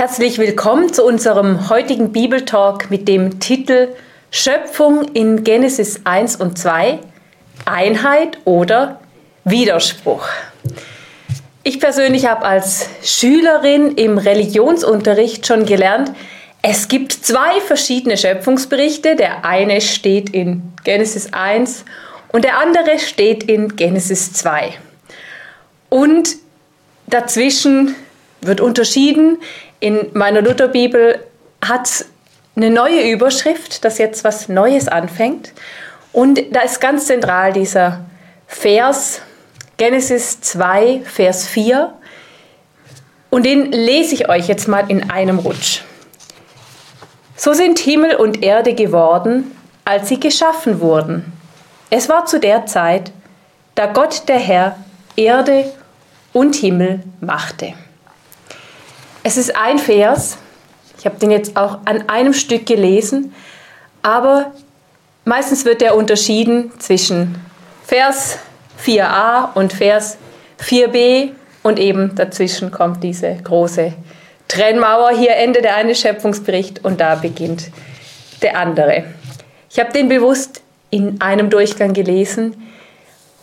Herzlich willkommen zu unserem heutigen Bibeltalk mit dem Titel Schöpfung in Genesis 1 und 2, Einheit oder Widerspruch. Ich persönlich habe als Schülerin im Religionsunterricht schon gelernt, es gibt zwei verschiedene Schöpfungsberichte. Der eine steht in Genesis 1 und der andere steht in Genesis 2. Und dazwischen wird unterschieden, in meiner Lutherbibel hat eine neue Überschrift, dass jetzt was Neues anfängt. Und da ist ganz zentral dieser Vers, Genesis 2, Vers 4. Und den lese ich euch jetzt mal in einem Rutsch. So sind Himmel und Erde geworden, als sie geschaffen wurden. Es war zu der Zeit, da Gott der Herr Erde und Himmel machte. Es ist ein Vers, ich habe den jetzt auch an einem Stück gelesen, aber meistens wird er unterschieden zwischen Vers 4a und Vers 4b und eben dazwischen kommt diese große Trennmauer. Hier endet der eine Schöpfungsbericht und da beginnt der andere. Ich habe den bewusst in einem Durchgang gelesen,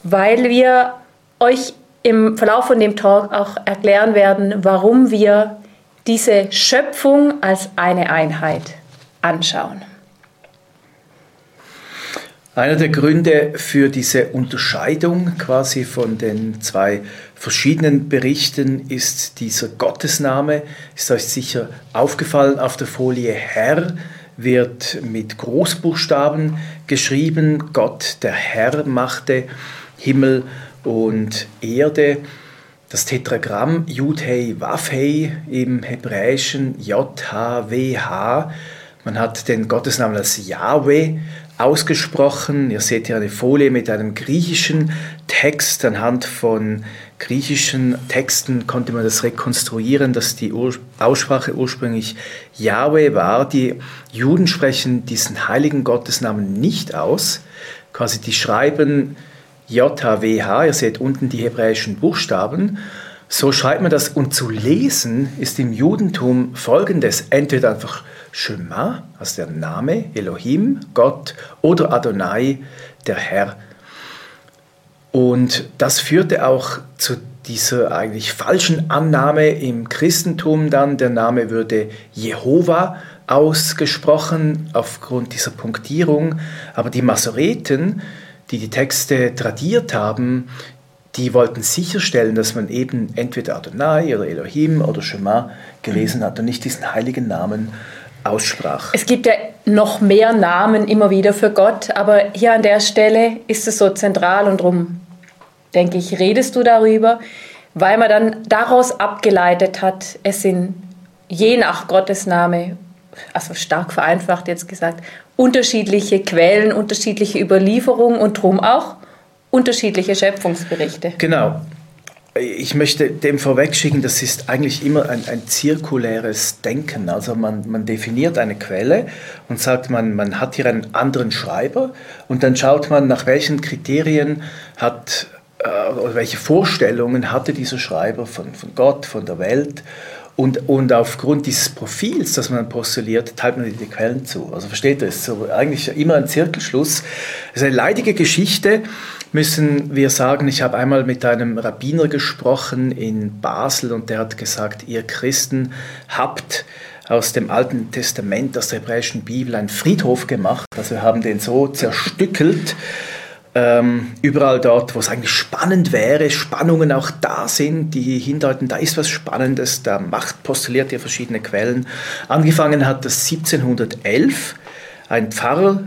weil wir euch im Verlauf von dem Talk auch erklären werden, warum wir diese Schöpfung als eine Einheit anschauen. Einer der Gründe für diese Unterscheidung quasi von den zwei verschiedenen Berichten ist dieser Gottesname. Ist euch sicher aufgefallen auf der Folie Herr wird mit Großbuchstaben geschrieben. Gott, der Herr, machte Himmel und Erde. Das Tetragramm Yud-Hei Waf-Hei im Hebräischen J-H-W-H. Man hat den Gottesnamen als Yahweh ausgesprochen. Ihr seht hier eine Folie mit einem griechischen Text. Anhand von griechischen Texten konnte man das rekonstruieren, dass die Ur Aussprache ursprünglich Yahweh war. Die Juden sprechen diesen heiligen Gottesnamen nicht aus. Quasi die schreiben JHWH, ihr seht unten die hebräischen Buchstaben. So schreibt man das und zu lesen ist im Judentum folgendes: entweder einfach Shema, also der Name Elohim, Gott, oder Adonai, der Herr. Und das führte auch zu dieser eigentlich falschen Annahme im Christentum dann, der Name würde Jehova ausgesprochen aufgrund dieser Punktierung. Aber die Masoreten, die die Texte tradiert haben, die wollten sicherstellen, dass man eben entweder Adonai oder Elohim oder Shema gelesen hat und nicht diesen heiligen Namen aussprach. Es gibt ja noch mehr Namen immer wieder für Gott, aber hier an der Stelle ist es so zentral und darum, denke ich, redest du darüber, weil man dann daraus abgeleitet hat, es sind je nach Gottesname, also stark vereinfacht jetzt gesagt, unterschiedliche Quellen, unterschiedliche Überlieferungen und drum auch unterschiedliche Schöpfungsberichte. Genau. Ich möchte dem vorwegschicken, das ist eigentlich immer ein, ein zirkuläres Denken. Also man, man definiert eine Quelle und sagt, man, man hat hier einen anderen Schreiber und dann schaut man, nach welchen Kriterien hat äh, welche Vorstellungen hatte dieser Schreiber von, von Gott, von der Welt und, und aufgrund dieses Profils, das man postuliert, teilt man die Quellen zu. Also versteht ihr, es ist so eigentlich immer ein Zirkelschluss. Es ist eine leidige Geschichte, müssen wir sagen. Ich habe einmal mit einem Rabbiner gesprochen in Basel und der hat gesagt, ihr Christen habt aus dem Alten Testament, aus der hebräischen Bibel, einen Friedhof gemacht. Also wir haben den so zerstückelt ähm, überall dort, wo es eigentlich spannend wäre, Spannungen auch da sind, die hindeuten, da ist was Spannendes, da macht, postuliert ihr verschiedene Quellen. Angefangen hat das 1711 ein Pfarrer,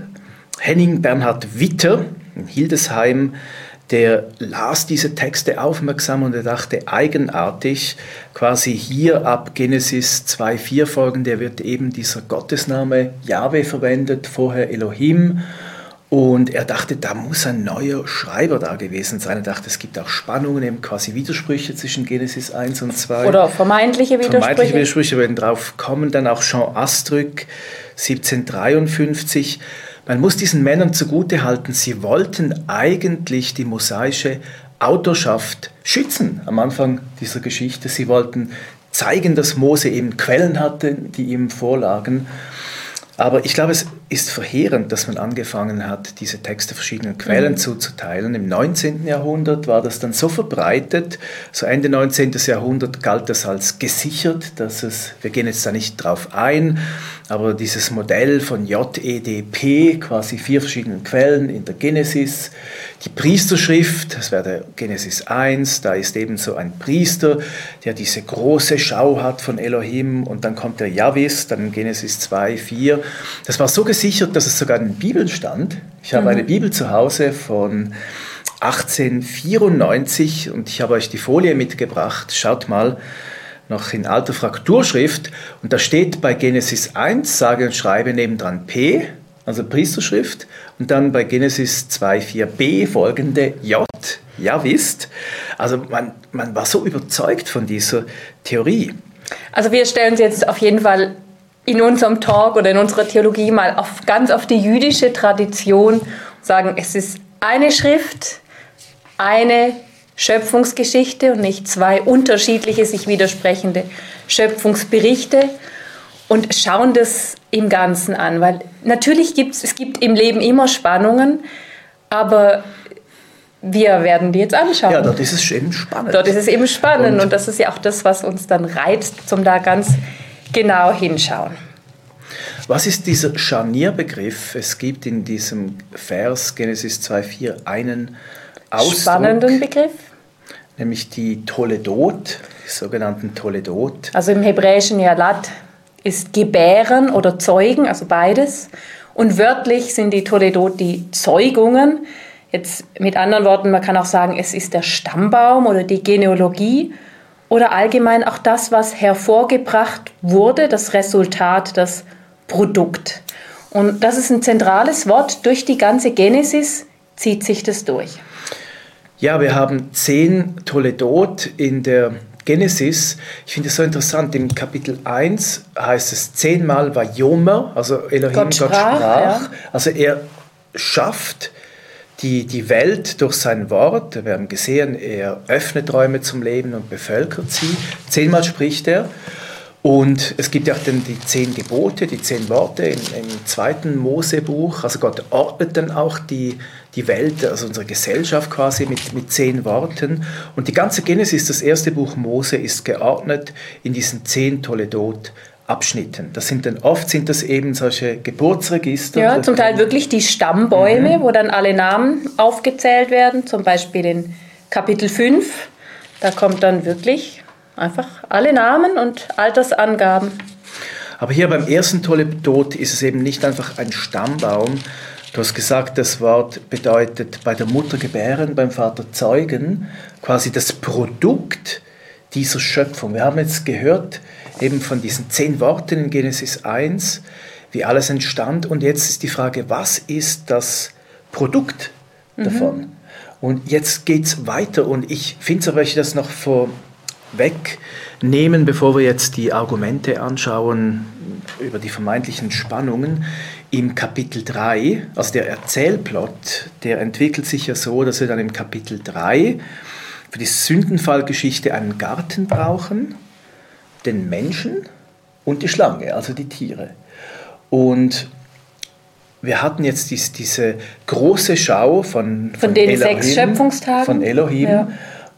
Henning Bernhard Witter in Hildesheim, der las diese Texte aufmerksam und er dachte eigenartig, quasi hier ab Genesis 2,4 folgende wird eben dieser Gottesname Jahwe verwendet, vorher Elohim und er dachte, da muss ein neuer Schreiber da gewesen sein. Er dachte, es gibt auch Spannungen, eben quasi Widersprüche zwischen Genesis 1 und 2. Oder vermeintliche Widersprüche. Vermeintliche Widersprüche werden drauf kommen. Dann auch Jean Astruc, 1753. Man muss diesen Männern zugutehalten, sie wollten eigentlich die mosaische Autorschaft schützen am Anfang dieser Geschichte. Sie wollten zeigen, dass Mose eben Quellen hatte, die ihm vorlagen. Aber ich glaube, es ist verheerend, dass man angefangen hat, diese Texte verschiedenen Quellen mhm. zuzuteilen. Im 19. Jahrhundert war das dann so verbreitet, so Ende 19. Jahrhundert galt das als gesichert, dass es, wir gehen jetzt da nicht drauf ein, aber dieses Modell von JEDP, quasi vier verschiedenen Quellen in der Genesis, die Priesterschrift, das wäre der Genesis 1, da ist eben so ein Priester, der diese große Schau hat von Elohim und dann kommt der Javis, dann Genesis 2, 4. Das war so gesichert, dass es sogar in den Bibeln stand. Ich habe mhm. eine Bibel zu Hause von 1894 und ich habe euch die Folie mitgebracht. Schaut mal, noch in alter Frakturschrift. Und da steht bei Genesis 1, sage und schreibe nebendran P, also Priesterschrift. Und dann bei Genesis 2,4b folgende J, ja wisst. Also man, man war so überzeugt von dieser Theorie. Also wir stellen uns jetzt auf jeden Fall in unserem Talk oder in unserer Theologie mal auf, ganz auf die jüdische Tradition sagen, es ist eine Schrift, eine Schöpfungsgeschichte und nicht zwei unterschiedliche, sich widersprechende Schöpfungsberichte und schauen das im Ganzen an. Weil natürlich gibt es, es gibt im Leben immer Spannungen, aber wir werden die jetzt anschauen. Ja, dort ist es eben spannend. Dort ist es eben spannend und, und das ist ja auch das, was uns dann reizt, zum da ganz genau hinschauen. Was ist dieser Scharnierbegriff? Es gibt in diesem Vers Genesis 2,4 einen Ausdruck. Spannenden Begriff? nämlich die Toledot, die sogenannten Toledot. Also im Hebräischen Yalat ist Gebären oder Zeugen, also beides. Und wörtlich sind die Toledot die Zeugungen. Jetzt mit anderen Worten, man kann auch sagen, es ist der Stammbaum oder die Genealogie oder allgemein auch das, was hervorgebracht wurde, das Resultat, das Produkt. Und das ist ein zentrales Wort. Durch die ganze Genesis zieht sich das durch. Ja, wir haben zehn Toledot in der Genesis. Ich finde es so interessant. Im Kapitel 1 heißt es zehnmal Vayomer, also Elohim Gott sprach. Gott sprach. Ja. Also er schafft die, die Welt durch sein Wort. Wir haben gesehen, er öffnet Räume zum Leben und bevölkert sie. Zehnmal spricht er. Und es gibt ja auch dann die zehn Gebote, die zehn Worte im, im zweiten Mosebuch. Also Gott ordnet dann auch die, die Welt, also unsere Gesellschaft quasi mit, mit zehn Worten. Und die ganze Genesis, das erste Buch Mose, ist geordnet in diesen zehn Toledot. Abschnitten. Das sind dann oft sind das eben solche Geburtsregister. Ja, zum Teil wirklich die Stammbäume, mhm. wo dann alle Namen aufgezählt werden. Zum Beispiel in Kapitel 5. Da kommt dann wirklich einfach alle Namen und Altersangaben. Aber hier beim ersten Toledot ist es eben nicht einfach ein Stammbaum, Du hast gesagt, das Wort bedeutet bei der Mutter gebären, beim Vater zeugen, quasi das Produkt dieser Schöpfung. Wir haben jetzt gehört eben von diesen zehn Worten in Genesis 1, wie alles entstand. Und jetzt ist die Frage, was ist das Produkt mhm. davon? Mhm. Und jetzt geht es weiter. Und ich finde es aber, ich das noch vorwegnehmen, bevor wir jetzt die Argumente anschauen über die vermeintlichen Spannungen im Kapitel 3, also der Erzählplot, der entwickelt sich ja so, dass wir dann im Kapitel 3 für die Sündenfallgeschichte einen Garten brauchen, den Menschen und die Schlange, also die Tiere. Und wir hatten jetzt dies, diese große Schau von, von, von den Elohim, sechs Schöpfungstagen. Von Elohim. Ja.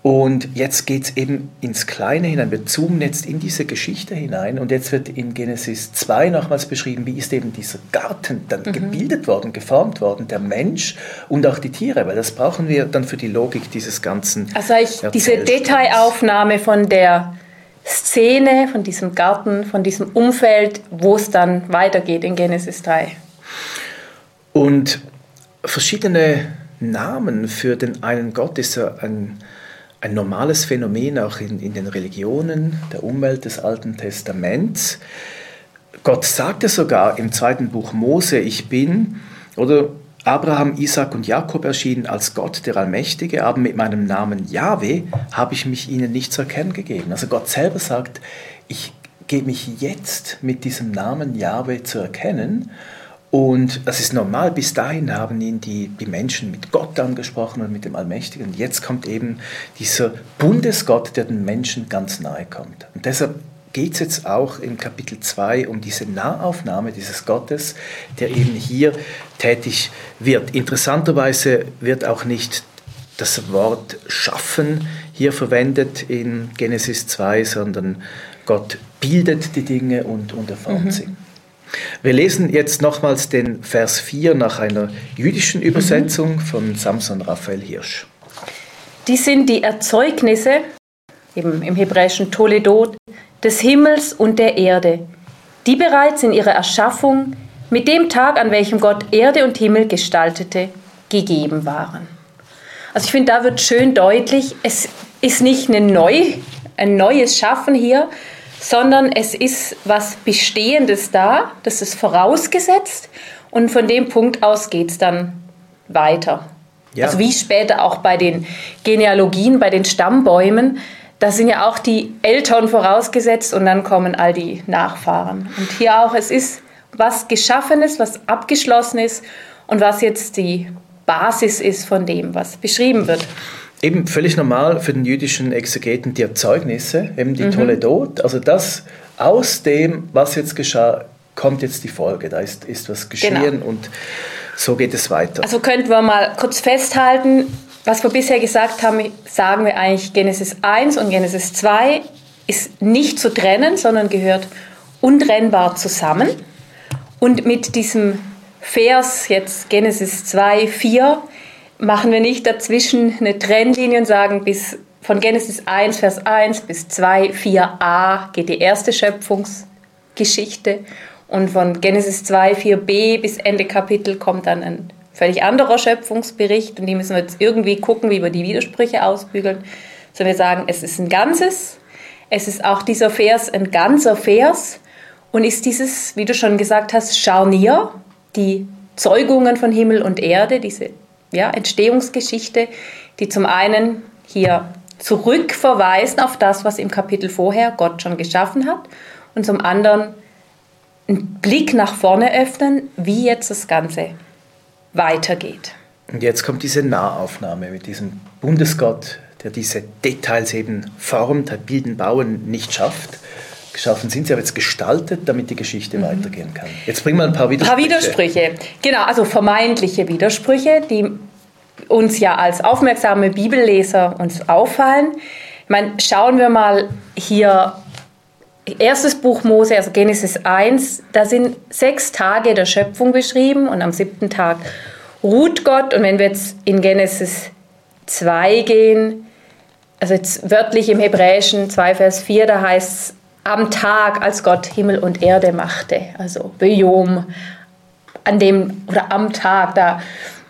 Und jetzt geht es eben ins Kleine hinein. Wir zoomen jetzt in diese Geschichte hinein und jetzt wird in Genesis 2 nochmals beschrieben, wie ist eben dieser Garten dann mhm. gebildet worden, geformt worden, der Mensch und auch die Tiere, weil das brauchen wir dann für die Logik dieses ganzen. Also ich, diese Detailaufnahme von der Szene, von diesem Garten, von diesem Umfeld, wo es dann weitergeht in Genesis 3. Und verschiedene Namen für den einen Gott ist ja ein ein normales Phänomen auch in, in den Religionen der Umwelt des Alten Testaments. Gott sagte sogar im zweiten Buch Mose, ich bin, oder Abraham, Isaac und Jakob erschienen als Gott, der Allmächtige, aber mit meinem Namen Yahweh habe ich mich ihnen nicht zu erkennen gegeben. Also Gott selber sagt, ich gebe mich jetzt mit diesem Namen Yahweh zu erkennen Und das ist normal, bis dahin haben ihn die, die Menschen mit Gott angesprochen und mit dem Allmächtigen. Und jetzt kommt eben dieser Bundesgott, der den Menschen ganz nahe kommt. Und deshalb geht es jetzt auch im Kapitel 2 um diese Nahaufnahme dieses Gottes, der eben hier tätig wird. Interessanterweise wird auch nicht das Wort schaffen hier verwendet in Genesis 2, sondern Gott bildet die Dinge und, und erformt mhm. sie. Wir lesen jetzt nochmals den Vers 4 nach einer jüdischen Übersetzung mhm. von Samson Raphael Hirsch. Die sind die Erzeugnisse, eben im hebräischen Toledot, des Himmels und der Erde, die bereits in ihrer Erschaffung mit dem Tag, an welchem Gott Erde und Himmel gestaltete, gegeben waren. Also ich finde, da wird schön deutlich, es ist nicht eine neu, ein neues Schaffen hier, sondern es ist was Bestehendes da, das ist vorausgesetzt und von dem Punkt aus geht es dann weiter. Ja. Also wie später auch bei den Genealogien, bei den Stammbäumen, da sind ja auch die Eltern vorausgesetzt und dann kommen all die Nachfahren. Und hier auch, es ist was Geschaffenes, was Abgeschlossenes und was jetzt die Basis ist von dem, was beschrieben wird eben völlig normal für den jüdischen Exegeten die Erzeugnisse, eben die mhm. Toledot. Also das aus dem, was jetzt geschah, kommt jetzt die Folge. Da ist, ist was geschehen genau. und so geht es weiter. Also könnten wir mal kurz festhalten, was wir bisher gesagt haben, sagen wir eigentlich Genesis 1 und Genesis 2 ist nicht zu trennen, sondern gehört untrennbar zusammen. Und mit diesem Vers jetzt Genesis 2, 4 machen wir nicht dazwischen eine Trennlinie und sagen, bis von Genesis 1, Vers 1 bis 2, 4a geht die erste Schöpfungsgeschichte und von Genesis 2, 4b bis Ende Kapitel kommt dann ein völlig anderer Schöpfungsbericht und die müssen wir jetzt irgendwie gucken, wie wir die Widersprüche ausbügeln. Sondern wir sagen, es ist ein Ganzes, es ist auch dieser Vers ein ganzer Vers und ist dieses, wie du schon gesagt hast, Scharnier, die Zeugungen von Himmel und Erde, diese ja, Entstehungsgeschichte, die zum einen hier zurückverweisen auf das, was im Kapitel vorher Gott schon geschaffen hat und zum anderen einen Blick nach vorne öffnen, wie jetzt das Ganze weitergeht. Und jetzt kommt diese Nahaufnahme mit diesem Bundesgott, der diese Details eben formt, hat Bilden, Bauen nicht schafft. Geschaffen sind sie aber jetzt gestaltet, damit die Geschichte mhm. weitergehen kann. Jetzt bringen wir ein paar Widersprüche. Ein paar Widersprüche, genau, also vermeintliche Widersprüche, die uns ja als aufmerksame Bibelleser uns auffallen. Ich meine, schauen wir mal hier erstes Buch Mose, also Genesis 1, da sind sechs Tage der Schöpfung beschrieben und am siebten Tag ruht Gott. Und wenn wir jetzt in Genesis 2 gehen, also jetzt wörtlich im Hebräischen 2 Vers 4, da heißt es am Tag, als Gott Himmel und Erde machte, also Bejom, an dem oder am Tag, da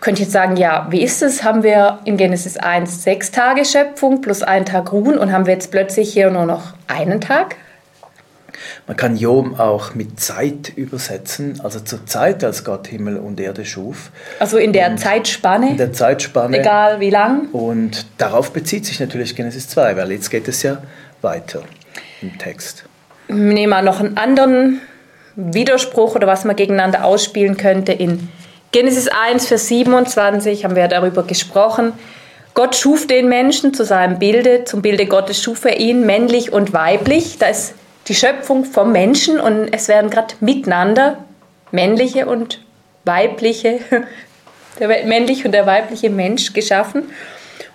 könnte ich jetzt sagen, ja, wie ist es? Haben wir in Genesis 1 sechs Tage Schöpfung plus einen Tag Ruhen und haben wir jetzt plötzlich hier nur noch einen Tag? Man kann Jom auch mit Zeit übersetzen, also zur Zeit, als Gott Himmel und Erde schuf. Also in der und Zeitspanne? In der Zeitspanne. Egal wie lang. Und darauf bezieht sich natürlich Genesis 2, weil jetzt geht es ja weiter im Text. Nehmen wir noch einen anderen Widerspruch oder was man gegeneinander ausspielen könnte. In Genesis 1, Vers 27 haben wir darüber gesprochen. Gott schuf den Menschen zu seinem Bilde, zum Bilde Gottes schuf er ihn, männlich und weiblich. Da ist die Schöpfung vom Menschen und es werden gerade miteinander männliche und weibliche, der männliche und der weibliche Mensch geschaffen.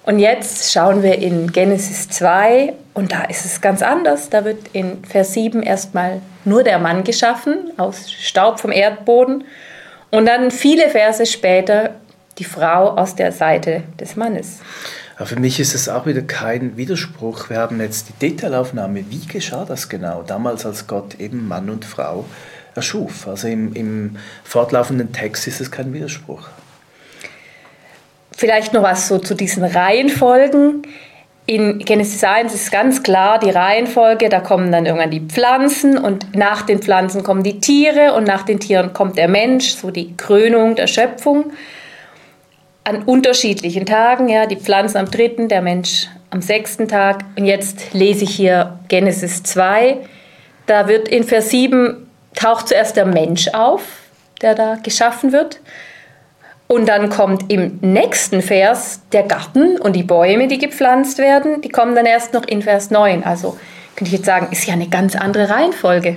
Und jetzt schauen wir in Genesis 2 und da ist es ganz anders. Da wird in Vers 7 erstmal nur der Mann geschaffen, aus Staub vom Erdboden. Und dann viele Verse später die Frau aus der Seite des Mannes. Aber für mich ist es auch wieder kein Widerspruch. Wir haben jetzt die Detailaufnahme. Wie geschah das genau? Damals, als Gott eben Mann und Frau erschuf. Also im, im fortlaufenden Text ist es kein Widerspruch. Vielleicht noch was so zu diesen Reihenfolgen. In Genesis 1 ist ganz klar die Reihenfolge, da kommen dann irgendwann die Pflanzen und nach den Pflanzen kommen die Tiere und nach den Tieren kommt der Mensch, so die Krönung der Schöpfung. An unterschiedlichen Tagen, ja, die Pflanzen am dritten, der Mensch am sechsten Tag. Und jetzt lese ich hier Genesis 2. Da wird in Vers 7 taucht zuerst der Mensch auf, der da geschaffen wird. Und dann kommt im nächsten Vers der Garten und die Bäume, die gepflanzt werden, die kommen dann erst noch in Vers 9. Also könnte ich jetzt sagen, ist ja eine ganz andere Reihenfolge.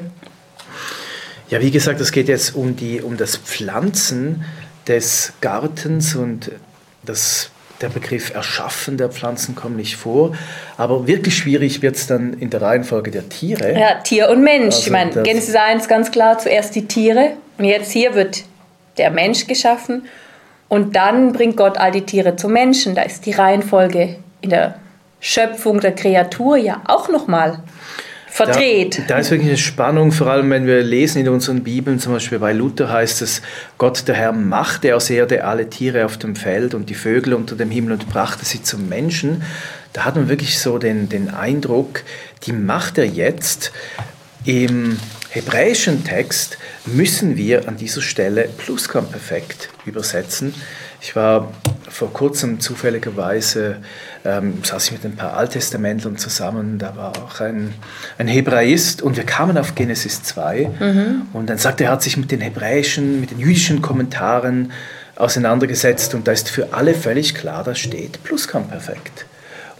Ja, wie gesagt, es geht jetzt um, die, um das Pflanzen des Gartens und das, der Begriff Erschaffen der Pflanzen kommt nicht vor. Aber wirklich schwierig wird es dann in der Reihenfolge der Tiere. Ja, Tier und Mensch. Also ich meine, Genesis 1 ganz klar, zuerst die Tiere und jetzt hier wird der Mensch geschaffen und dann bringt Gott all die Tiere zum Menschen. Da ist die Reihenfolge in der Schöpfung der Kreatur ja auch nochmal verdreht. Da, da, ist wirklich eine Spannung, vor allem wenn wir lesen in unseren Bibeln, zum Beispiel bei Luther heißt es, Gott der Herr machte aus Erde alle Tiere auf dem Feld und die Vögel unter dem Himmel und brachte sie zum Menschen. Da hat man wirklich so den, den Eindruck, die macht er jetzt im hebräischen Text müssen wir an dieser Stelle Plusquamperfekt übersetzen. Ich war vor kurzem zufälligerweise, ähm, saß ich mit ein paar Alttestamentlern zusammen, da war auch ein, ein Hebraist und wir kamen auf Genesis 2 mhm. und dann sagte er, er hat sich mit den hebräischen, mit den jüdischen Kommentaren auseinandergesetzt und da ist für alle völlig klar, da steht Plusquamperfekt.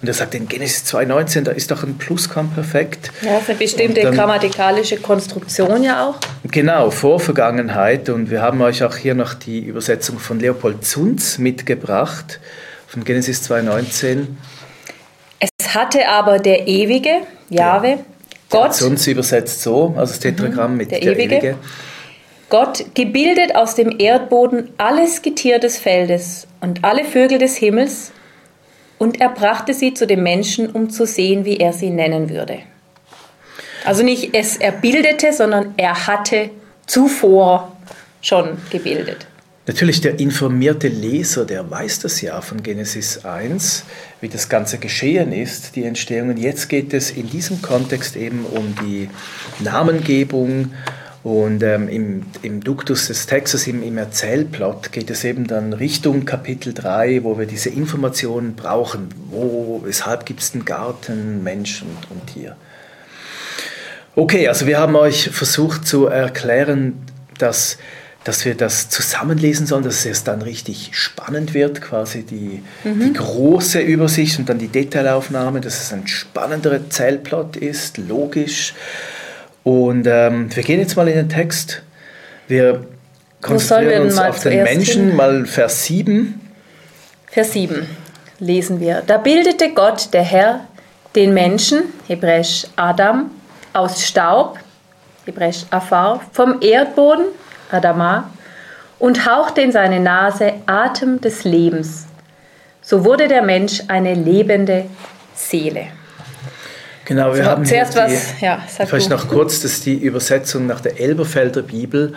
Und er sagt, in Genesis 2,19, da ist doch ein Plusquamperfekt. Ja, für bestimmte dann, grammatikalische Konstruktion ja auch. Genau, Vorvergangenheit. Und wir haben euch auch hier noch die Übersetzung von Leopold Zunz mitgebracht, von Genesis 2,19. Es hatte aber der Ewige, Jahwe, ja. Gott. Zunz übersetzt so, also das Tetragramm mhm, mit der, der Ewige. Ewige. Gott gebildet aus dem Erdboden alles Getier des Feldes und alle Vögel des Himmels und er brachte sie zu dem Menschen, um zu sehen, wie er sie nennen würde. Also nicht es er bildete, sondern er hatte zuvor schon gebildet. Natürlich, der informierte Leser, der weiß das ja von Genesis 1, wie das Ganze geschehen ist, die Entstehung. Und jetzt geht es in diesem Kontext eben um die Namengebung und ähm, im, im Duktus des Textes, im, im Erzählplot, geht es eben dann Richtung Kapitel 3, wo wir diese Informationen brauchen. Wo, weshalb gibt es den Garten, Mensch und, und Tier? Okay, also wir haben euch versucht zu erklären, dass, dass wir das zusammenlesen sollen, dass es dann richtig spannend wird, quasi die, mhm. die große Übersicht und dann die Detailaufnahme, dass es ein spannender Erzählplot ist, logisch und ähm, wir gehen jetzt mal in den Text. Wir konzentrieren uns auf den Menschen, hin? mal Vers 7. Vers 7 lesen wir. Da bildete Gott, der Herr, den Menschen, hebräisch Adam, aus Staub, hebräisch Afar, vom Erdboden, Adama, und hauchte in seine Nase Atem des Lebens. So wurde der Mensch eine lebende Seele. Genau, wir so, haben zuerst die, was, ja, vielleicht noch kurz, das ist die Übersetzung nach der Elberfelder Bibel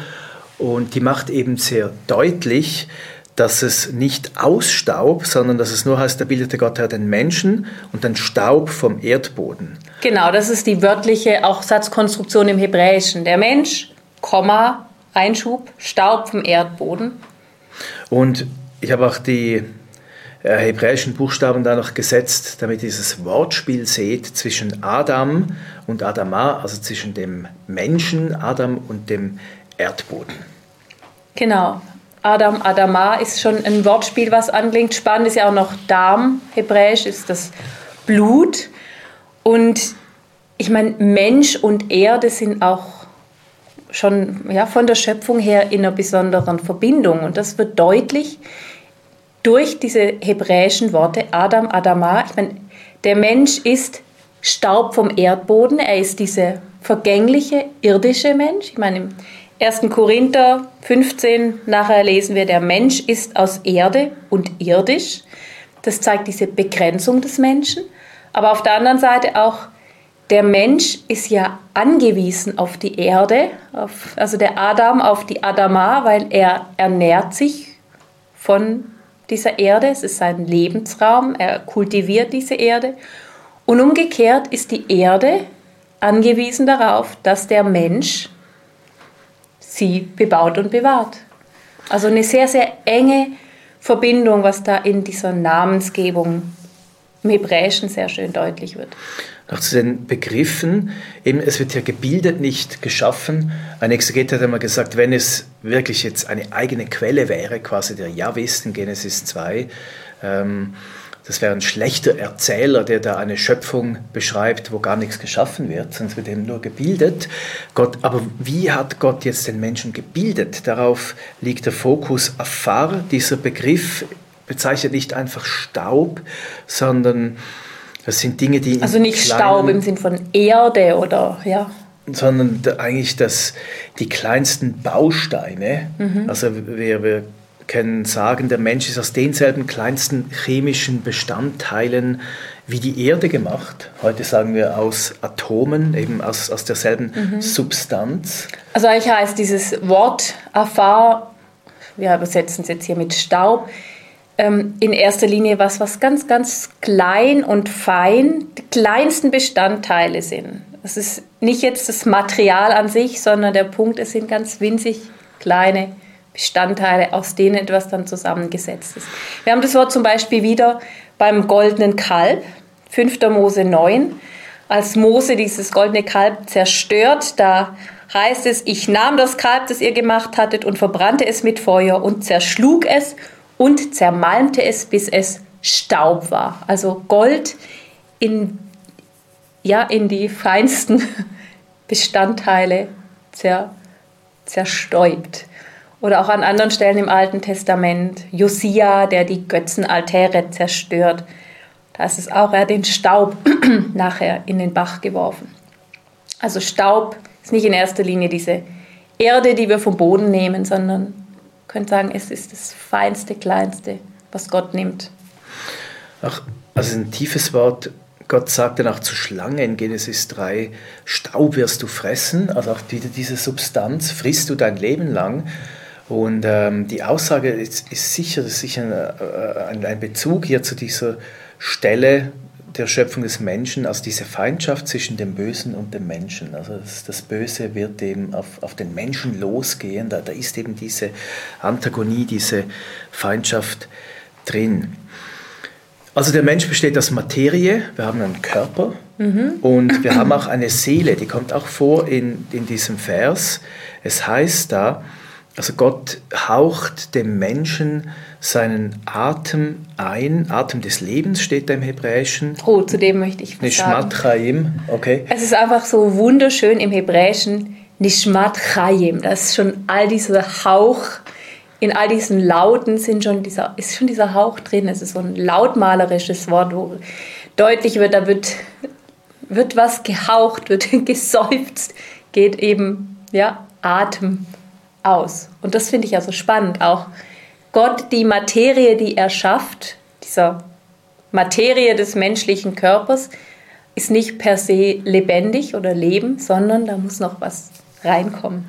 und die macht eben sehr deutlich, dass es nicht aus Staub, sondern dass es nur heißt, da bildete Gott Herr den Menschen und dann Staub vom Erdboden. Genau, das ist die wörtliche auch Satzkonstruktion im Hebräischen. Der Mensch, Komma, Einschub, Staub vom Erdboden. Und ich habe auch die hebräischen Buchstaben da noch gesetzt, damit ihr dieses Wortspiel seht zwischen Adam und Adama, also zwischen dem Menschen Adam und dem Erdboden. Genau. Adam, Adama ist schon ein Wortspiel, was anklingt. Spannend ist ja auch noch Darm, hebräisch ist das Blut. Und ich meine, Mensch und Erde sind auch schon ja, von der Schöpfung her in einer besonderen Verbindung. Und das wird deutlich, durch diese hebräischen Worte Adam, Adama. Ich meine, der Mensch ist Staub vom Erdboden. Er ist dieser vergängliche, irdische Mensch. Ich meine, im 1. Korinther 15 nachher lesen wir, der Mensch ist aus Erde und irdisch. Das zeigt diese Begrenzung des Menschen. Aber auf der anderen Seite auch, der Mensch ist ja angewiesen auf die Erde, auf, also der Adam auf die Adama, weil er ernährt sich von dieser Erde, es ist sein Lebensraum, er kultiviert diese Erde. Und umgekehrt ist die Erde angewiesen darauf, dass der Mensch sie bebaut und bewahrt. Also eine sehr, sehr enge Verbindung, was da in dieser Namensgebung im Hebräischen sehr schön deutlich wird. Noch zu den Begriffen, eben es wird ja gebildet, nicht geschaffen. Ein Exeget hat einmal gesagt, wenn es wirklich jetzt eine eigene Quelle wäre, quasi der Jahwist in Genesis 2, ähm, das wäre ein schlechter Erzähler, der da eine Schöpfung beschreibt, wo gar nichts geschaffen wird, sonst wird eben nur gebildet. Gott, aber wie hat Gott jetzt den Menschen gebildet? Darauf liegt der Fokus Afar. Dieser Begriff bezeichnet nicht einfach Staub, sondern das sind Dinge, die. Also nicht Staub im Sinn von Erde oder ja. Sondern eigentlich das, die kleinsten Bausteine. Mhm. Also wir, wir können sagen, der Mensch ist aus denselben kleinsten chemischen Bestandteilen wie die Erde gemacht. Heute sagen wir aus Atomen, eben aus, aus derselben mhm. Substanz. Also eigentlich heißt dieses Wort Afar, wir übersetzen es jetzt hier mit Staub, ähm, in erster Linie was, was ganz, ganz klein und fein, die kleinsten Bestandteile sind. Es ist nicht jetzt das Material an sich, sondern der Punkt, es sind ganz winzig kleine Bestandteile, aus denen etwas dann zusammengesetzt ist. Wir haben das Wort zum Beispiel wieder beim goldenen Kalb, 5. Mose 9. Als Mose dieses goldene Kalb zerstört, da heißt es, ich nahm das Kalb, das ihr gemacht hattet, und verbrannte es mit Feuer und zerschlug es und zermalmte es, bis es Staub war. Also Gold in, ja, in die feinsten Bestandteile zer, zerstäubt. Oder auch an anderen Stellen im Alten Testament, Josia, der die Götzenaltäre zerstört. Da ist es auch, er hat den Staub nachher in den Bach geworfen. Also Staub ist nicht in erster Linie diese Erde, die wir vom Boden nehmen, sondern können sagen, es ist das feinste, kleinste, was Gott nimmt. Ach, also ein tiefes Wort. Gott sagt dann auch zur Schlange in Genesis 3, Staub wirst du fressen, also auch wieder diese Substanz, frisst du dein Leben lang. Und ähm, die Aussage ist, ist sicher, ist sicher äh, ein, ein, Bezug hier zu dieser Stelle der Schöpfung des Menschen, also diese Feindschaft zwischen dem Bösen und dem Menschen. Also das, das Böse wird eben auf, auf den Menschen losgehen, da, da ist eben diese Antagonie, diese Feindschaft drin. Also der Mensch besteht aus Materie, wir haben einen Körper mhm. und wir haben auch eine Seele, die kommt auch vor in, in diesem Vers. Es heißt da, also Gott haucht dem Menschen seinen Atem ein, Atem des Lebens steht da im Hebräischen. Oh, zu dem möchte ich was Nishmat sagen. Chaim, okay. Es ist einfach so wunderschön im Hebräischen, Nishmat Chaim. Das ist schon all dieser Hauch, in all diesen Lauten sind schon dieser, ist schon dieser Hauch drin. Es ist so ein lautmalerisches Wort, wo deutlich wird, da wird, wird was gehaucht, wird geseufzt, geht eben ja, Atem aus. Und das finde ich also spannend. Auch Gott, die Materie, die er schafft, dieser Materie des menschlichen Körpers, ist nicht per se lebendig oder leben, sondern da muss noch was reinkommen.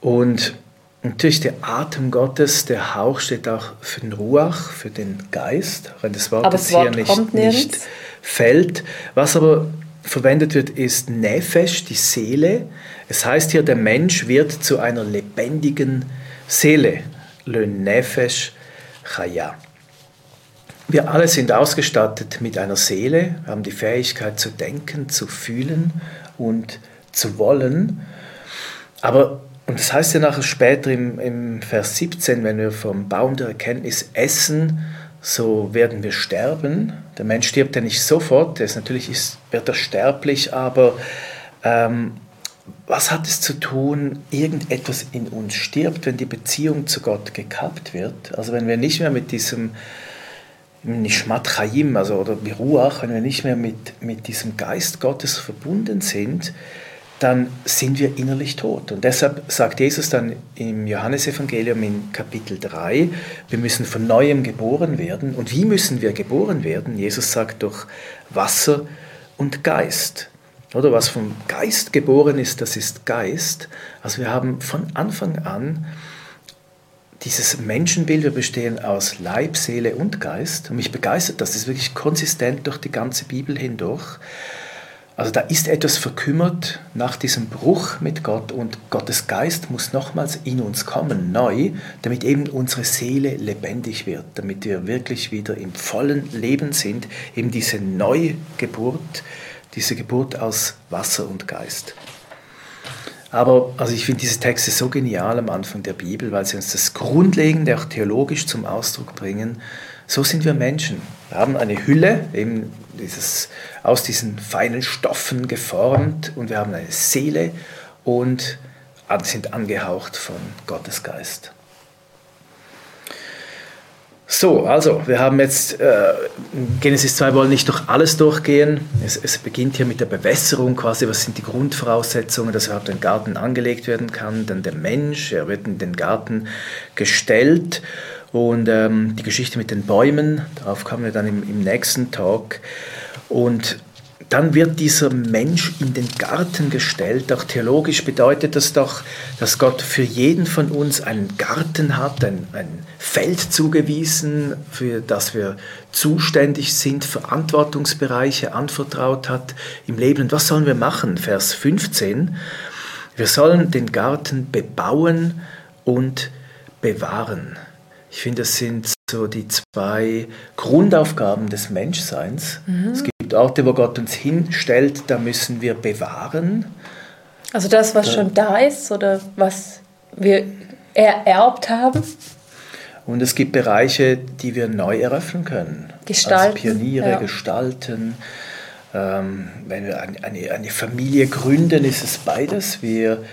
Und natürlich der Atem Gottes, der Hauch steht auch für den Ruach, für den Geist, wenn das Wort, aber das Wort hier nicht, nicht fällt. Was aber verwendet wird, ist Nefesh, die Seele. Es heißt hier, der Mensch wird zu einer lebendigen Seele. Le Nefesh Chaya. Wir alle sind ausgestattet mit einer Seele, wir haben die Fähigkeit zu denken, zu fühlen und zu wollen. Aber, und das heißt ja nachher später im, im Vers 17, wenn wir vom Baum der Erkenntnis essen, so werden wir sterben. Der Mensch stirbt ja nicht sofort, ist, natürlich ist, wird er sterblich, aber ähm, was hat es zu tun, irgendetwas in uns stirbt, wenn die Beziehung zu Gott gekappt wird? Also wenn wir nicht mehr mit diesem Nishmat Chaim, also oder Biruach, wenn wir nicht mehr mit, mit diesem Geist Gottes verbunden sind, dann sind wir innerlich tot. Und deshalb sagt Jesus dann im Johannesevangelium in Kapitel 3, wir müssen von neuem geboren werden. Und wie müssen wir geboren werden? Jesus sagt durch Wasser und Geist. Oder was vom Geist geboren ist, das ist Geist. Also wir haben von Anfang an dieses Menschenbild, wir bestehen aus Leib, Seele und Geist. Und mich begeistert das, das ist wirklich konsistent durch die ganze Bibel hindurch. Also da ist etwas verkümmert nach diesem Bruch mit Gott und Gottes Geist muss nochmals in uns kommen, neu, damit eben unsere Seele lebendig wird, damit wir wirklich wieder im vollen Leben sind, eben diese Neugeburt, diese Geburt aus Wasser und Geist. Aber also ich finde diese Texte so genial am Anfang der Bibel, weil sie uns das Grundlegende auch theologisch zum Ausdruck bringen. So sind wir Menschen. Wir haben eine Hülle, eben dieses, aus diesen feinen Stoffen geformt und wir haben eine Seele und sind angehaucht von Gottes Geist. So, also wir haben jetzt äh, Genesis 2 wollen nicht durch alles durchgehen. Es, es, beginnt hier mit der Bewässerung quasi. Was sind die Grundvoraussetzungen, dass überhaupt ein Garten angelegt werden kann? Dann der Mensch, er wird in den Garten gestellt und ähm, die Geschichte mit den Bäumen. Darauf kommen wir dann im, im nächsten Talk. Und dann wird dieser Mensch in den Garten gestellt. Auch theologisch bedeutet das doch, dass Gott für jeden von uns einen Garten hat, ein, ein Feld zugewiesen, für das wir zuständig sind, Verantwortungsbereiche anvertraut hat im Leben. Und was sollen wir machen? Vers 15. Wir sollen den Garten bebauen und bewahren. Ich finde, das sind so die zwei Grundaufgaben des Menschseins. Mhm. Es gibt Orte, wo Gott uns hinstellt, da müssen wir bewahren. Also das, was da, schon da ist oder was wir ererbt haben. Und es gibt Bereiche, die wir neu eröffnen können. Gestalten. Als Pioniere ja. gestalten. Ähm, wenn wir eine, eine, Familie gründen, ist es beides. Wir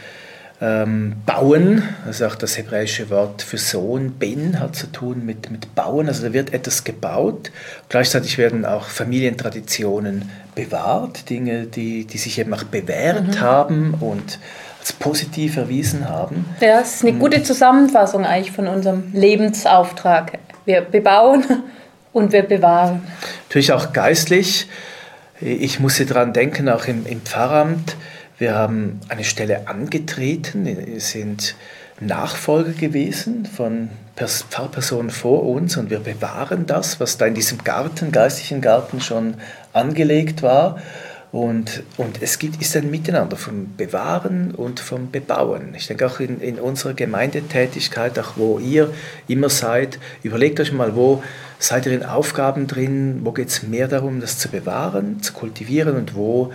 ähm, bauen, also auch das hebräische Wort für Sohn, Ben, hat zu tun mit, mit Bauen, also da wird etwas gebaut. Gleichzeitig werden auch Familientraditionen bewahrt, Dinge, die, die sich eben auch bewährt mhm. haben und als positiv erwiesen haben. Ja, es ist eine gute Zusammenfassung eigentlich von unserem Lebensauftrag. Wir bebauen und wir bewahren. Natürlich auch geistlich. Ich musste daran denken, auch im, im Pfarramt, wir haben eine Stelle angetreten, sind Nachfolger gewesen von Pfarrpersonen vor uns und wir bewahren das, was da in diesem Garten, geistlichen Garten schon angelegt war. Und, und es gibt, ist ein Miteinander vom Bewahren und vom Bebauen. Ich denke auch in, in unserer Gemeindetätigkeit, auch wo ihr immer seid, überlegt euch mal, wo seid ihr in Aufgaben drin, wo geht es mehr darum, das zu bewahren, zu kultivieren und wo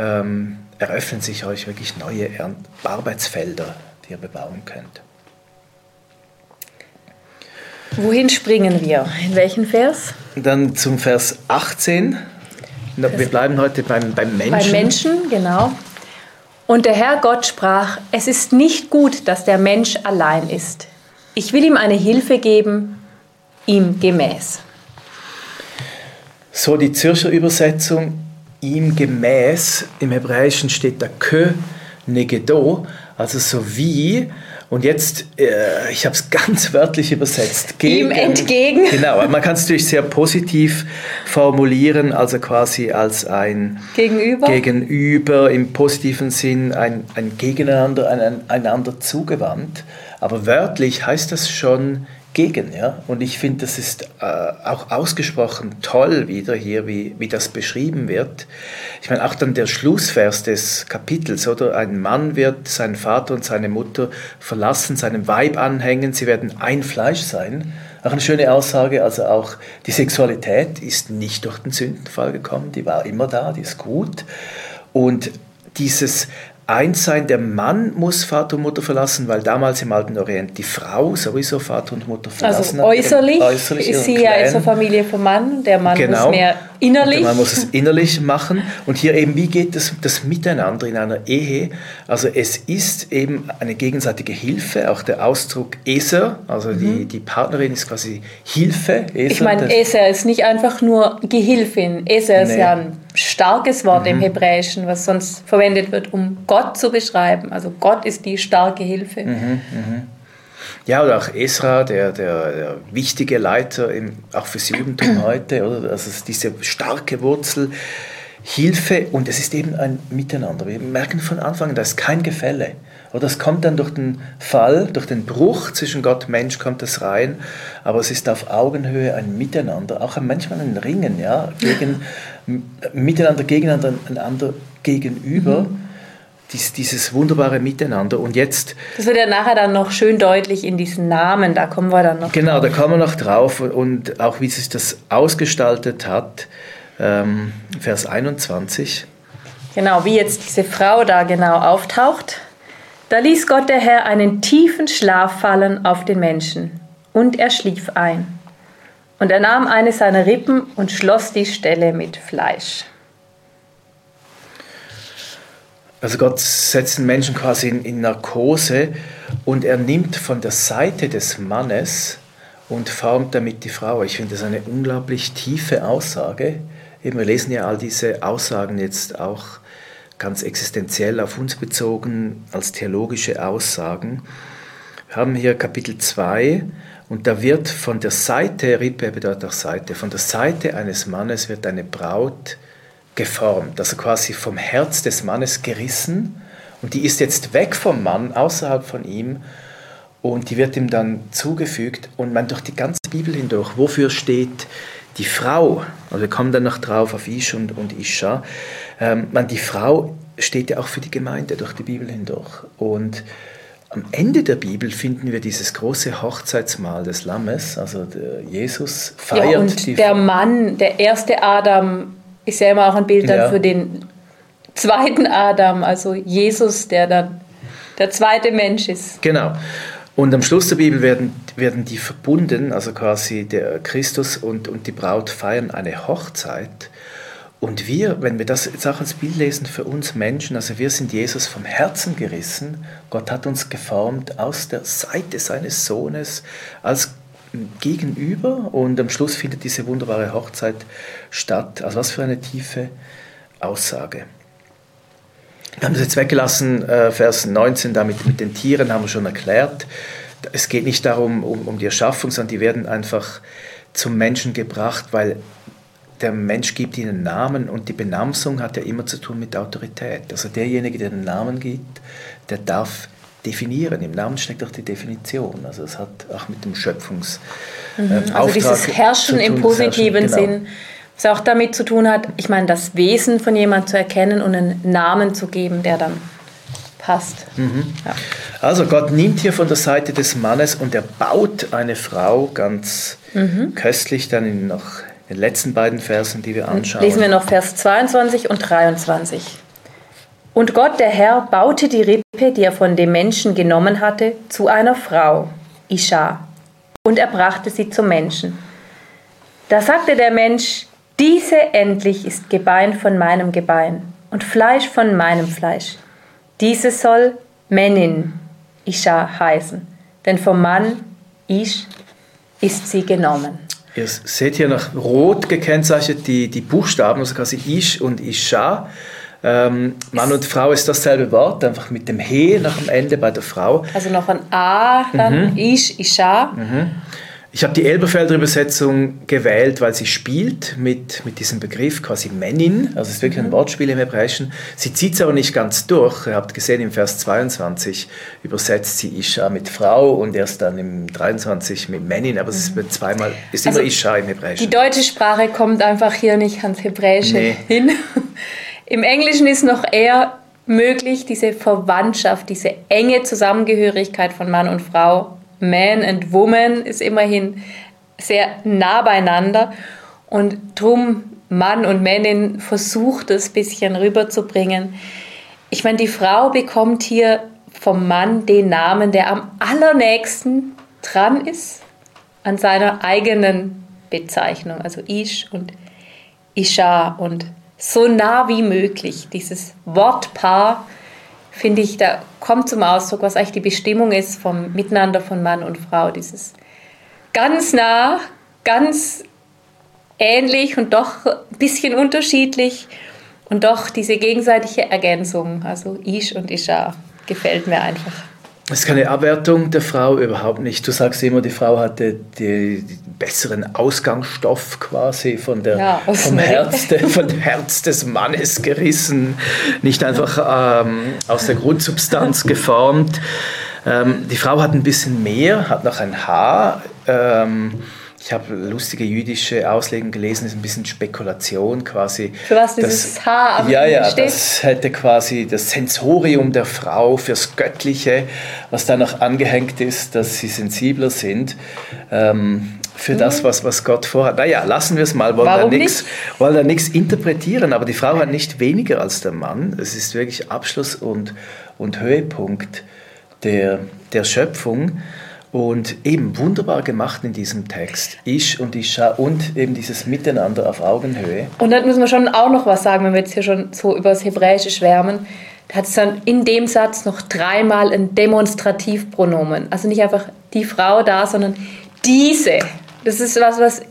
ähm, eröffnen sich euch wirklich neue Arbeitsfelder, die ihr bebauen könnt. Wohin springen wir? In welchen Vers? Dann zum Vers 18. Wir bleiben heute beim, beim Menschen. Beim Menschen, genau. Und der Herr Gott sprach, es ist nicht gut, dass der Mensch allein ist. Ich will ihm eine Hilfe geben, ihm gemäß. So die Zürcher Übersetzung, ihm gemäß, im Hebräischen steht da kö negedo, also so wie, und jetzt, äh, ich habe es ganz wörtlich übersetzt. Gegen, ihm entgegen. Genau, man kann es natürlich sehr positiv formulieren, also quasi als ein Gegenüber, Gegenüber im positiven Sinn, ein, ein Gegeneinander, ein, einander zugewandt. Aber wörtlich heißt das schon gegen. Ja? Und ich finde, das ist äh, auch ausgesprochen toll wieder hier, wie, wie das beschrieben wird. Ich meine, auch dann der Schlussvers des Kapitels, oder? Ein Mann wird seinen Vater und seine Mutter verlassen, seinem Weib anhängen, sie werden ein Fleisch sein. Auch eine schöne Aussage, also auch die Sexualität ist nicht durch den Sündenfall gekommen, die war immer da, die ist gut. Und dieses eins sein, der Mann muss Vater und Mutter verlassen, weil damals im Alten Orient die Frau sowieso Vater und Mutter verlassen also äußerlich, hat. Äußerlich ist sie ja der Familie vom Mann, der Mann genau. muss mehr innerlich. Man muss es innerlich machen. Und hier eben, wie geht das, das Miteinander in einer Ehe? Also es ist eben eine gegenseitige Hilfe, auch der Ausdruck Eser, also mhm. die, die Partnerin ist quasi Hilfe. Eser, ich meine, Eser ist nicht einfach nur Gehilfin. Eser nee. ist ja ein starkes Wort mhm. im Hebräischen, was sonst verwendet wird, um Gott zu beschreiben. Also Gott ist die starke Hilfe. Mhm, mh. Ja, oder auch Esra, der, der, der wichtige Leiter im, auch fürs Judentum heute, oder? Also diese starke Wurzel, Hilfe und es ist eben ein Miteinander. Wir merken von Anfang an, da ist kein Gefälle. Oder es kommt dann durch den Fall, durch den Bruch zwischen Gott und Mensch kommt es rein, aber es ist auf Augenhöhe ein Miteinander, auch manchmal ein Ringen, ja, gegen miteinander, gegeneinander, einander gegenüber. Mhm. Dies, dieses wunderbare Miteinander. Und jetzt. Das wird ja nachher dann noch schön deutlich in diesen Namen, da kommen wir dann noch Genau, drauf. da kommen wir noch drauf. Und auch wie sich das ausgestaltet hat, ähm, Vers 21. Genau, wie jetzt diese Frau da genau auftaucht. Da ließ Gott der Herr einen tiefen Schlaf fallen auf den Menschen, und er schlief ein. Und er nahm eine seiner Rippen und schloss die Stelle mit Fleisch. Also Gott setzt den Menschen quasi in, in, Narkose und er nimmt von der Seite des Mannes und formt damit die Frau. Ich finde das eine unglaublich tiefe Aussage. Eben, wir lesen ja all diese Aussagen jetzt auch ganz existenziell auf uns bezogen als theologische Aussagen. Wir haben hier Kapitel 2 und da wird von der Seite, Rippe bedeutet auch Seite, von der Seite eines Mannes wird eine Braut geformt, also quasi vom Herz des Mannes gerissen und die ist jetzt weg vom Mann, außerhalb von ihm und die wird ihm dann zugefügt und man durch die ganze Bibel hindurch, wofür steht die Frau, also wir kommen dann noch drauf auf Ish und, und Isha, ähm, man, die Frau steht ja auch für die Gemeinde durch die Bibel hindurch und am Ende der Bibel finden wir dieses große Hochzeitsmahl des Lammes, also Jesus feiert ja, und die der Mann, der erste Adam, ist ja immer auch ein Bild dann ja. für den zweiten Adam, also Jesus, der dann der zweite Mensch ist. Genau. Und am Schluss der Bibel werden, werden die verbunden, also quasi der Christus und, und die Braut feiern eine Hochzeit. Und wir, wenn wir das jetzt auch als Bild lesen für uns Menschen, also wir sind Jesus vom Herzen gerissen. Gott hat uns geformt aus der Seite seines Sohnes als Gegenüber und am Schluss findet diese wunderbare Hochzeit statt. Also was für eine tiefe Aussage. Wir haben das jetzt weggelassen, äh, Vers 19, damit mit den Tieren haben wir schon erklärt. Es geht nicht darum, um, um die Erschaffung, sondern die werden einfach zum Menschen gebracht, weil der Mensch gibt ihnen Namen und die Benamsung hat ja immer zu tun mit Autorität. Also derjenige, der den Namen gibt, der darf definieren. Im Namen steckt auch die Definition. Also es hat auch mit dem Schöpfungs mhm. äh, Also dieses Herrschen im positiven Herrschen, genau. Sinn, was auch damit zu tun hat, ich meine, das Wesen von jemandem zu erkennen und einen Namen zu geben, der dann passt. Mhm. Ja. Also Gott nimmt hier von der Seite des Mannes und er baut eine Frau ganz mhm. köstlich dann in noch den letzten beiden Versen, die wir anschauen. Lesen wir noch Vers 22 und 23. Und Gott, der Herr, baute die Rippe, die er von dem Menschen genommen hatte, zu einer Frau, Isha, und er brachte sie zum Menschen. Da sagte der Mensch, diese endlich ist Gebein von meinem Gebein und Fleisch von meinem Fleisch. Diese soll Menin, Isha heißen, denn vom Mann, Ish, ist sie genommen. Ihr seht hier noch rot gekennzeichnet die, die Buchstaben, also quasi Ish und Isha. Ähm, Mann und Frau ist dasselbe Wort, einfach mit dem He nach dem Ende bei der Frau. Also noch ein A, dann mhm. Ish, Isha. Mhm. Ich habe die Elberfelder Übersetzung gewählt, weil sie spielt mit, mit diesem Begriff quasi Menin, also es ist wirklich ein mhm. Wortspiel im Hebräischen. Sie zieht es aber nicht ganz durch. Ihr habt gesehen, im Vers 22 übersetzt sie Isha mit Frau und erst dann im 23 mit Menin, aber es ist mhm. zweimal, ist also immer Isha im Hebräischen. Die deutsche Sprache kommt einfach hier nicht ans Hebräische nee. hin. Im Englischen ist noch eher möglich, diese Verwandtschaft, diese enge Zusammengehörigkeit von Mann und Frau man and Woman ist immerhin sehr nah beieinander und drum Mann und Männin versucht es ein bisschen rüberzubringen. Ich meine, die Frau bekommt hier vom Mann den Namen, der am allernächsten dran ist an seiner eigenen Bezeichnung, also Ish und Isha und so nah wie möglich. Dieses Wortpaar finde ich, da kommt zum Ausdruck, was eigentlich die Bestimmung ist vom Miteinander von Mann und Frau. Dieses ganz nah, ganz ähnlich und doch ein bisschen unterschiedlich und doch diese gegenseitige Ergänzung, also Ish und Isha, gefällt mir einfach. Das ist keine Abwertung der Frau, überhaupt nicht. Du sagst immer, die Frau hatte den besseren Ausgangsstoff quasi von der, ja, vom, Herz, vom Herz des Mannes gerissen, nicht einfach ähm, aus der Grundsubstanz geformt. Ähm, die Frau hat ein bisschen mehr, hat noch ein Haar. Ähm, ich habe lustige jüdische Auslegungen gelesen, ist ein bisschen Spekulation quasi. Für was dieses das, Haar Ja, ja, steht? das hätte quasi das Sensorium der Frau fürs Göttliche, was da noch angehängt ist, dass sie sensibler sind. Ähm, für das, mhm. was, was Gott vorhat. Naja, lassen wir es mal, wollen Warum da nichts wollen da nichts interpretieren, aber die Frau hat nicht weniger als der Mann. Es ist wirklich Abschluss und, und Höhepunkt der, der Schöpfung. Und eben wunderbar gemacht in diesem Text. Ich und Isha und eben dieses Miteinander auf Augenhöhe. Und dann müssen wir schon auch noch was sagen, wenn wir jetzt hier schon so über das Hebräische schwärmen. Da hat es dann in dem Satz noch dreimal ein Demonstrativpronomen. Also nicht einfach die Frau da, sondern diese. Das ist was, was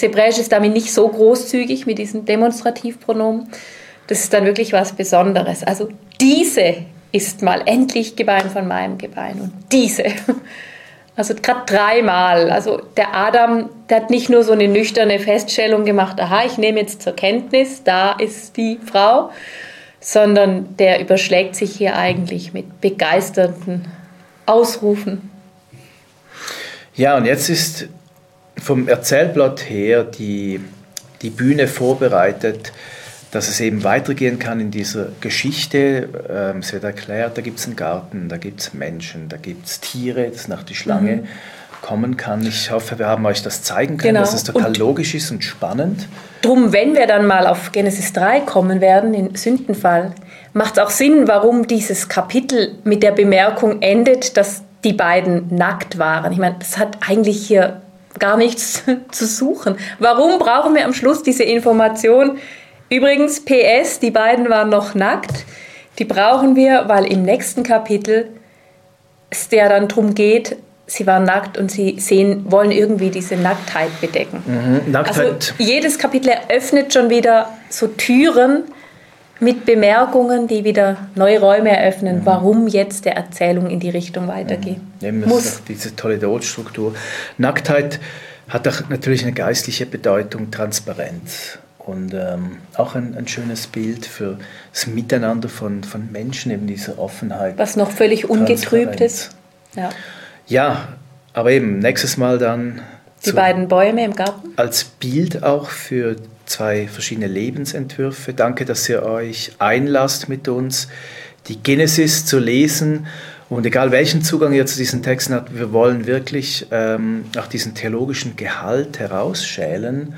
Hebräische ist damit nicht so großzügig mit diesen Demonstrativpronomen. Das ist dann wirklich was Besonderes. Also diese ist mal endlich Gebein von meinem Gebein und diese. Also gerade dreimal. Also der Adam, der hat nicht nur so eine nüchterne Feststellung gemacht, aha, ich nehme jetzt zur Kenntnis, da ist die Frau, sondern der überschlägt sich hier eigentlich mit begeisternden Ausrufen. Ja, und jetzt ist vom Erzählblatt her die, die Bühne vorbereitet dass es eben weitergehen kann in dieser Geschichte. Ähm, es wird erklärt, da gibt es einen Garten, da gibt es Menschen, da gibt es Tiere, dass nach die Schlange mhm. kommen kann. Ich hoffe, wir haben euch das zeigen können, genau. dass es total und logisch ist und spannend. Drum, wenn wir dann mal auf Genesis 3 kommen werden, den Sündenfall, macht es auch Sinn, warum dieses Kapitel mit der Bemerkung endet, dass die beiden nackt waren. Ich meine, das hat eigentlich hier gar nichts zu suchen. Warum brauchen wir am Schluss diese Information, Übrigens, PS, die beiden waren noch nackt. Die brauchen wir, weil im nächsten Kapitel es ja dann darum geht, sie waren nackt und sie sehen, wollen irgendwie diese Nacktheit bedecken. Mhm, Nacktheit. Also jedes Kapitel eröffnet schon wieder so Türen mit Bemerkungen, die wieder neue Räume eröffnen, mhm. warum jetzt der Erzählung in die Richtung weitergeht. Mhm. Muss. Diese tolle Deutschstruktur. Nacktheit hat auch natürlich eine geistliche Bedeutung, Transparenz. Und ähm, auch ein, ein, schönes Bild für das Miteinander von, von Menschen, eben diese Offenheit. Was noch völlig ungetrübt ist. Ja. ja, aber eben nächstes Mal dann. Die zu, beiden Bäume im Garten. Als Bild auch für zwei verschiedene Lebensentwürfe. Danke, dass ihr euch einlasst mit uns, die Genesis zu lesen. Und egal welchen Zugang ihr zu diesen Texten habt, wir wollen wirklich ähm, auch diesen theologischen Gehalt herausschälen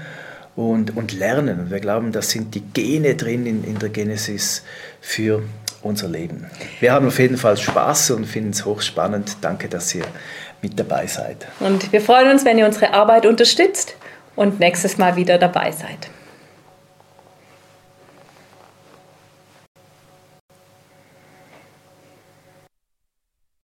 und, und lernen. Und wir glauben, das sind die Gene drin in, in der Genesis für unser Leben. Wir haben auf jeden Fall Spaß und finden es hochspannend. Danke, dass ihr mit dabei seid. Und wir freuen uns, wenn ihr unsere Arbeit unterstützt und nächstes Mal wieder dabei seid.